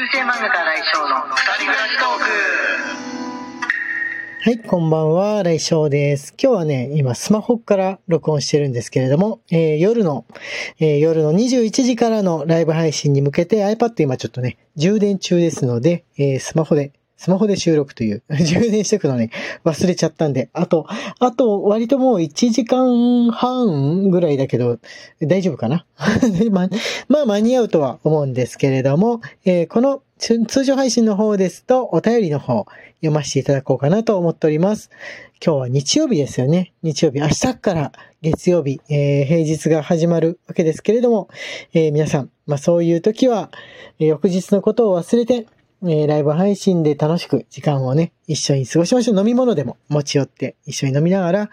中世漫画家来翔の二人暮らしトークはい、こんばんは、来翔です。今日はね、今スマホから録音してるんですけれども、えー夜の、えー夜の21時からのライブ配信に向けて iPad 今ちょっとね、充電中ですので、えースマホで、スマホで収録という、充電してくのね、忘れちゃったんで、あと、あと、割ともう1時間半ぐらいだけど、大丈夫かな？ま、まあ間に合うとは思うんですけれども、えーこの通常配信の方ですと、お便りの方、読ませていただこうかなと思っております。今日は日曜日ですよね。日曜日、明日から月曜日、えー平日が始まるわけですけれども、えー皆さん、まあそういう時は、え翌日のことを忘れて、えーライブ配信で楽しく時間をね、一緒に過ごしましょう。飲み物でも持ち寄って一緒に飲みながら、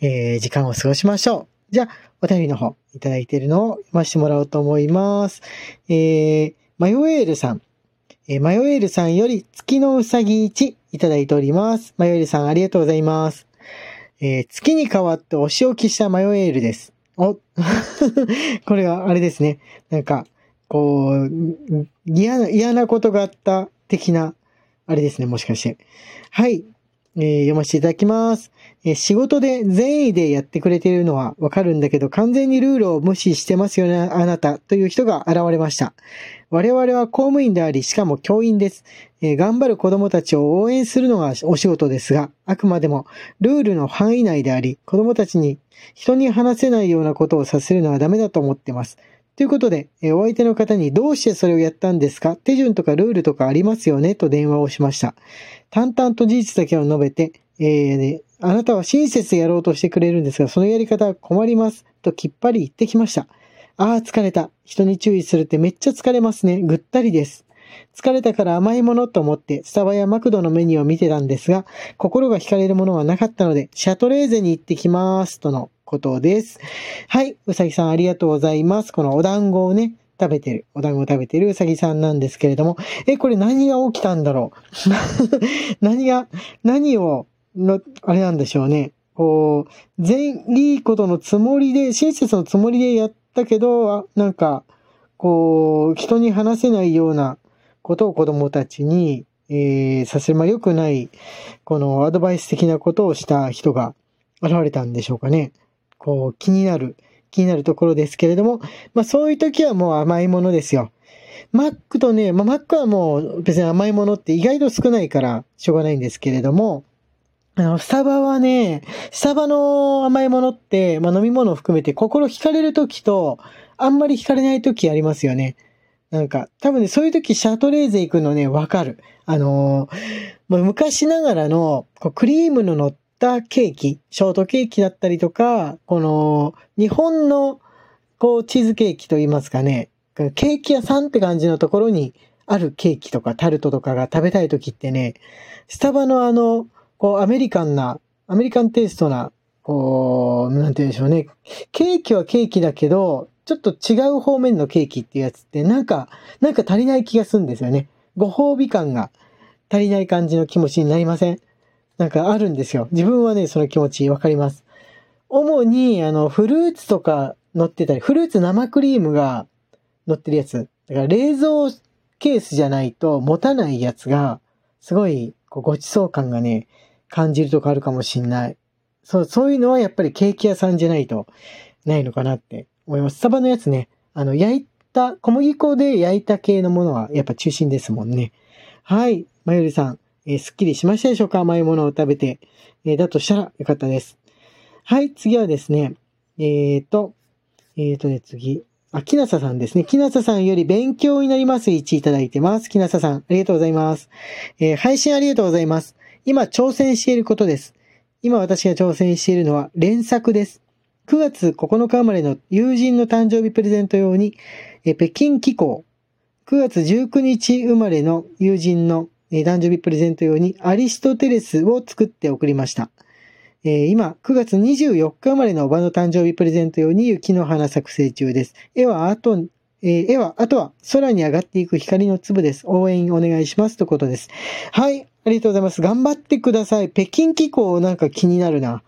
えー時間を過ごしましょう。じゃあ、お便りの方、いただいているのを読ませてもらおうと思います。えー、マヨエールさん。えーマヨエールさんより月のうさぎ1いただいております。マヨエールさんありがとうございます。えー月に代わってお仕置きしたマヨエールです。お、これはあれですね。なんか、こう、嫌な、嫌なことがあった的な、あれですね、もしかして。はい。えー読ませていただきます。えー仕事で善意でやってくれているのはわかるんだけど、完全にルールを無視してますよね、あなた、という人が現れました。我々は公務員であり、しかも教員です。えー頑張る子供たちを応援するのがお仕事ですが、あくまでもルールの範囲内であり、子供たちに人に話せないようなことをさせるのはダメだと思ってます。ということで、えお相手の方にどうしてそれをやったんですか？手順とかルールとかありますよね？と電話をしました。淡々と事実だけを述べて、えーあなたは親切でやろうとしてくれるんですが、そのやり方は困ります。ときっぱり言ってきました。ああ、疲れた。人に注意するってめっちゃ疲れますね。ぐったりです。疲れたから甘いものと思って、スタバやマクドのメニューを見てたんですが、心が惹かれるものはなかったので、シャトレーゼに行ってきます。とのことです。はい。うさぎさんありがとうございます。このお団子をね、食べてる、お団子を食べてるうさぎさんなんですけれども、え、これ何が起きたんだろう？何が、何を、の、あれなんでしょうね。こう、全、いいことのつもりで、親切のつもりでやったけど、あなんか、こう、人に話せないようなことを子供たちに、えー、させる、まあ、良くない、このアドバイス的なことをした人が現れたんでしょうかね。こう、気になる、気になるところですけれども、まあ、そういう時はもう甘いものですよ。マックとね、まあ、マックはもう別に甘いものって意外と少ないからしょうがないんですけれども、あの、スタバはね、スタバの甘いものって、まあ、飲み物を含めて心惹かれる時と、あんまり惹かれない時ありますよね。なんか、多分ね、そういう時シャトレーゼ行くのね、わかる。あのー昔ながらの、こうクリームの乗ったケーキ、ショートケーキだったりとか、この、日本の、こう、チーズケーキと言いますかね、ケーキ屋さんって感じのところにあるケーキとかタルトとかが食べたい時ってね、スタバのあの、こう、アメリカンな、アメリカンテイストな、こう、なんて言うんでしょうね。ケーキはケーキだけど、ちょっと違う方面のケーキっていうやつって、なんか、なんか足りない気がするんですよね。ご褒美感が足りない感じの気持ちになりません？なんかあるんですよ。自分はね、その気持ちわかります。主に、あの、フルーツとか乗ってたり、フルーツ生クリームが乗ってるやつ。だから冷蔵ケースじゃないと持たないやつが、すごい、こう、ごちそう感がね、感じるとこあるかもしんない。そう、そういうのはやっぱりケーキ屋さんじゃないと、ないのかなって思います。スタバのやつね、あの、焼いた、小麦粉で焼いた系のものはやっぱ中心ですもんね。はい。まゆりさん、えーすっきりしましたでしょうか？甘いものを食べて。えーだとしたらよかったです。はい。次はですね、えーと、えーとね、次。あ、きなささんですね。きなささんより勉強になります。1いただいてます。きなささん、ありがとうございます。えー配信ありがとうございます。今挑戦していることです。今私が挑戦しているのは連作です。9月9日生まれの友人の誕生日プレゼント用に、え北京機構、9月19日生まれの友人のえ誕生日プレゼント用にアリストテレスを作って送りました。え今、9月24日生まれのおばの誕生日プレゼント用に雪の花作成中です。絵はあと、えー絵は、あとは空に上がっていく光の粒です。応援お願いします。ということです。はい、ありがとうございます。頑張ってください。北京機構なんか気になるな。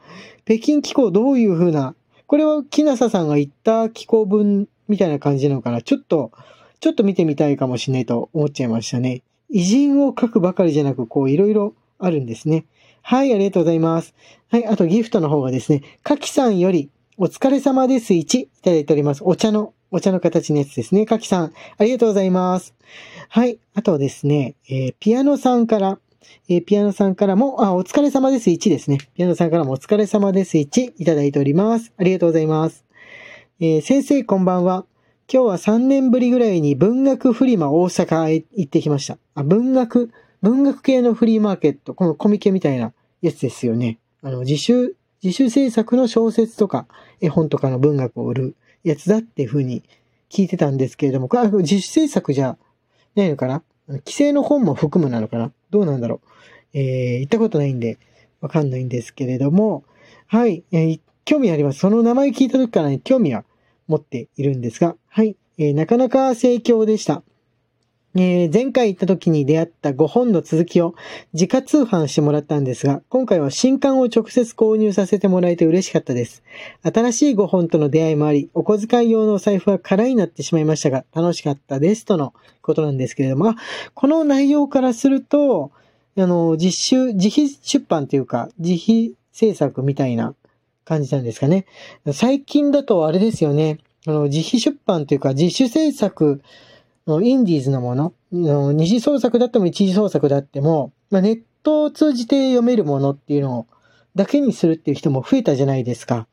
北京機構どういう風な、これは木なささんが言った機構文みたいな感じなのかな。ちょっとちょっと見てみたいかもしれないと思っちゃいましたね。偉人を書くばかりじゃなく、こう、いろいろあるんですね。はい、ありがとうございます。はい、あとギフトの方がですね、かきさんより、お疲れ様です1いただいております。お茶の、お茶の形のやつですね。かきさん、ありがとうございます。はい、あとですね、えー、ピアノさんから、えー、ピアノさんからも、あ、お疲れ様です1ですね。ピアノさんからもお疲れ様です1いただいております。ありがとうございます。えー、先生こんばんは。今日は3年ぶりぐらいに文学フリマ大阪へ行ってきました。あ、文学、文学系のフリーマーケット、このコミケみたいなやつですよね。あの、自主、自主制作の小説とか絵本とかの文学を売るやつだっていうふうに聞いてたんですけれども、これ自主制作じゃないのかな？規制の本も含むなのかな？どうなんだろう？えー、行ったことないんでわかんないんですけれども、はい、えー、興味あります。その名前聞いた時からね、興味は持っているんですが、はい、えー、なかなか盛況でした。えー、前回行った時に出会った5本の続きを自家通販してもらったんですが、今回は新刊を直接購入させてもらえて嬉しかったです。新しい5本との出会いもあり、お小遣い用のお財布は空になってしまいましたが、楽しかったですとのことなんですけれども、この内容からすると、あの、実習、自費出版というか、自費制作みたいな感じなんですかね。最近だとあれですよね。あの、自費出版というか、自主制作のインディーズのもの、二次創作だっても一次創作だっても、まあ、ネットを通じて読めるものっていうのをだけにするっていう人も増えたじゃないですか。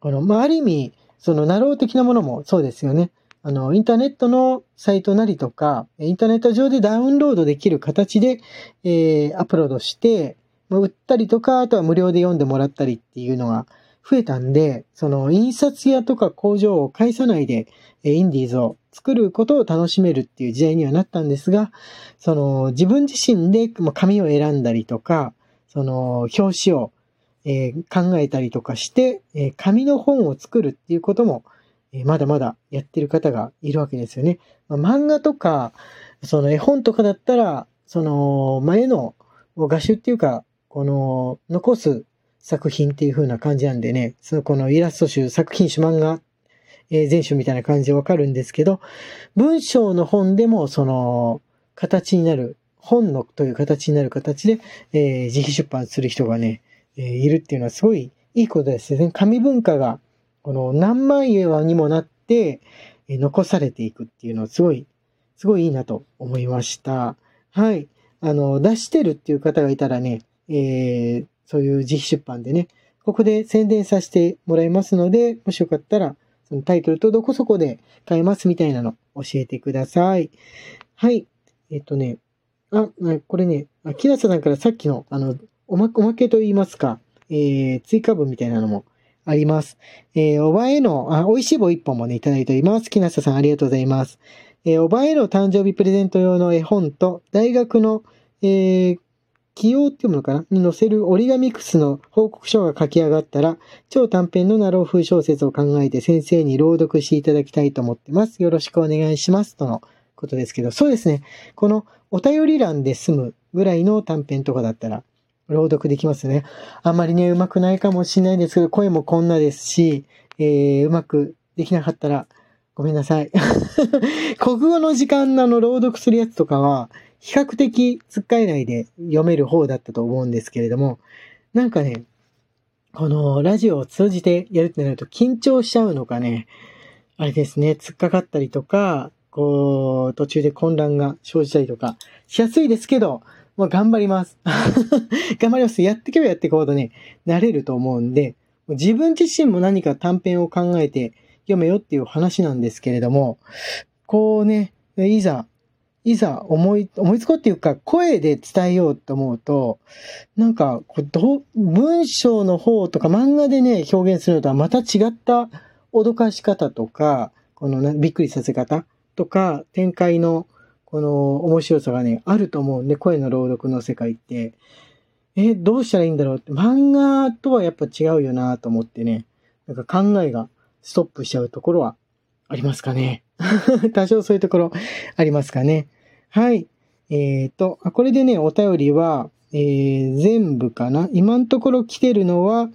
この、まあ、ある意味、その、ナロー的なものもそうですよね。あの、インターネットのサイトなりとか、インターネット上でダウンロードできる形で、えー、アップロードして、売ったりとか、あとは無料で読んでもらったりっていうのが増えたんで、その、印刷屋とか工場を介さないで、インディーズを作ることを楽しめるっていう時代にはなったんですが、その、自分自身で紙を選んだりとか、その、表紙を、え、考えたりとかして、え、紙の本を作るっていうことも、えまだまだやってる方がいるわけですよね。ま、漫画とか、その絵本とかだったら、その前の画集っていうか、この残す作品っていう風な感じなんでね、そのこのイラスト集、作品集漫画、えー、全集みたいな感じでわかるんですけど、文章の本でもその形になる、本のという形になる形で、えー、自費出版する人がね、えー、いるっていうのはすごいいいことですね。紙文化がこの何万円はにもなって、え残されていくっていうのはすごい、すごいいいなと思いました。はい。あの、出してるっていう方がいたらね、えー、そういう自費出版でね、ここで宣伝させてもらいますので、もしよかったら、そのタイトルとどこそこで買えますみたいなの教えてください。はい。えっ、とね、あ、これね、木下さんからさっきの、あの、おまおまけと言いますか、えー、追加文みたいなのもあります。えー、おばえの、あ、美味しい棒一本もね、いただいております。木下さんありがとうございます。えー、おばえの誕生日プレゼント用の絵本と、大学の、えー、起用っていうものかなに載せる折り紙クスの報告書が書き上がったら、超短編のナロー風小説を考えて先生に朗読していただきたいと思ってます。よろしくお願いします。とのことですけど、そうですね。このお便り欄で済むぐらいの短編とかだったら、朗読できますね。あんまりね、うまくないかもしれないんですけど、声もこんなですし、えー、うまくできなかったら、ごめんなさい。国語の時間の朗読するやつとかは、比較的つっかえないで読める方だったと思うんですけれども、なんかね、このラジオを通じてやるってなると緊張しちゃうのかね、あれですね、突っかかったりとか、こう、途中で混乱が生じたりとかしやすいですけど、まあ、頑張ります。頑張ります。やっていけばやっていくほどね、慣れると思うんで、自分自身も何か短編を考えて読めよっていう話なんですけれども、こうね、いざ、いざ思い、思いつこうっていうか、声で伝えようと思うと、なんかこう、ど文章の方とか漫画でね、表現するのとはまた違った脅かし方とか、このびっくりさせ方とか、展開のこの面白さがね、あると思うんで、声の朗読の世界って。え、どうしたらいいんだろうって、漫画とはやっぱ違うよなと思ってね、なんか考えがストップしちゃうところはありますかね。多少そういうところありますかね。はい。えっ、ー、と、これでね、お便りは、えー、全部かな？今のところ来てるのは、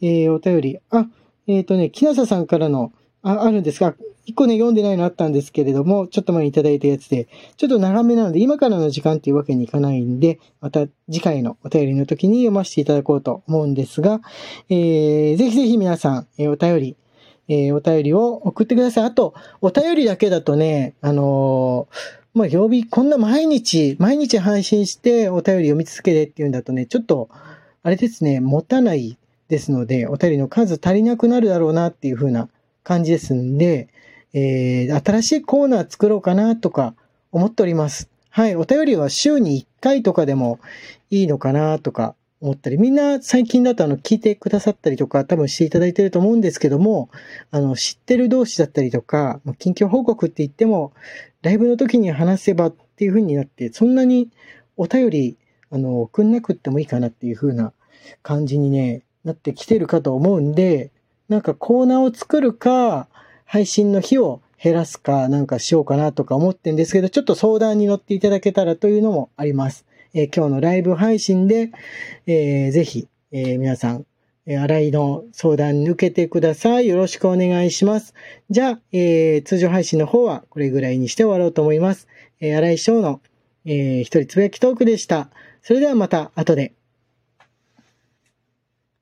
えー、お便り、あ、えっ、ー、とね、木下さんからの、あ、あるんですが、一個ね、読んでないのあったんですけれども、ちょっと前にいただいたやつで、ちょっと長めなので、今からの時間っていうわけにいかないんで、また次回のお便りの時に読ませていただこうと思うんですが、えー、ぜひぜひ皆さん、えー、お便り、えー、お便りを送ってください。あと、お便りだけだとね、あのー、まあ、曜日、こんな毎日、毎日配信してお便り読み続けてっていうんだとね、ちょっと、あれですね、持たないですので、お便りの数足りなくなるだろうなっていう風な感じですんで、えー、新しいコーナー作ろうかなとか思っております。はい、お便りは週に1回とかでもいいのかなとか思ったり、みんな最近だとあの聞いてくださったりとか多分していただいてると思うんですけども、あの知ってる同士だったりとか、近況報告って言っても、ライブの時に話せばっていう風になって、そんなにお便り、あの、送んなくってもいいかなっていう風な感じにね、なってきてるかと思うんで、なんかコーナーを作るか、配信の日を減らすかなんかしようかなとか思ってんですけど、ちょっと相談に乗っていただけたらというのもあります。え、今日のライブ配信で、えー、ぜひ、えー、皆さん、え、新井の相談抜けてください。よろしくお願いします。じゃあ、えー、通常配信の方はこれぐらいにして終わろうと思います。えー、新井翔の、えー、一人つぶやきトークでした。それではまた後で。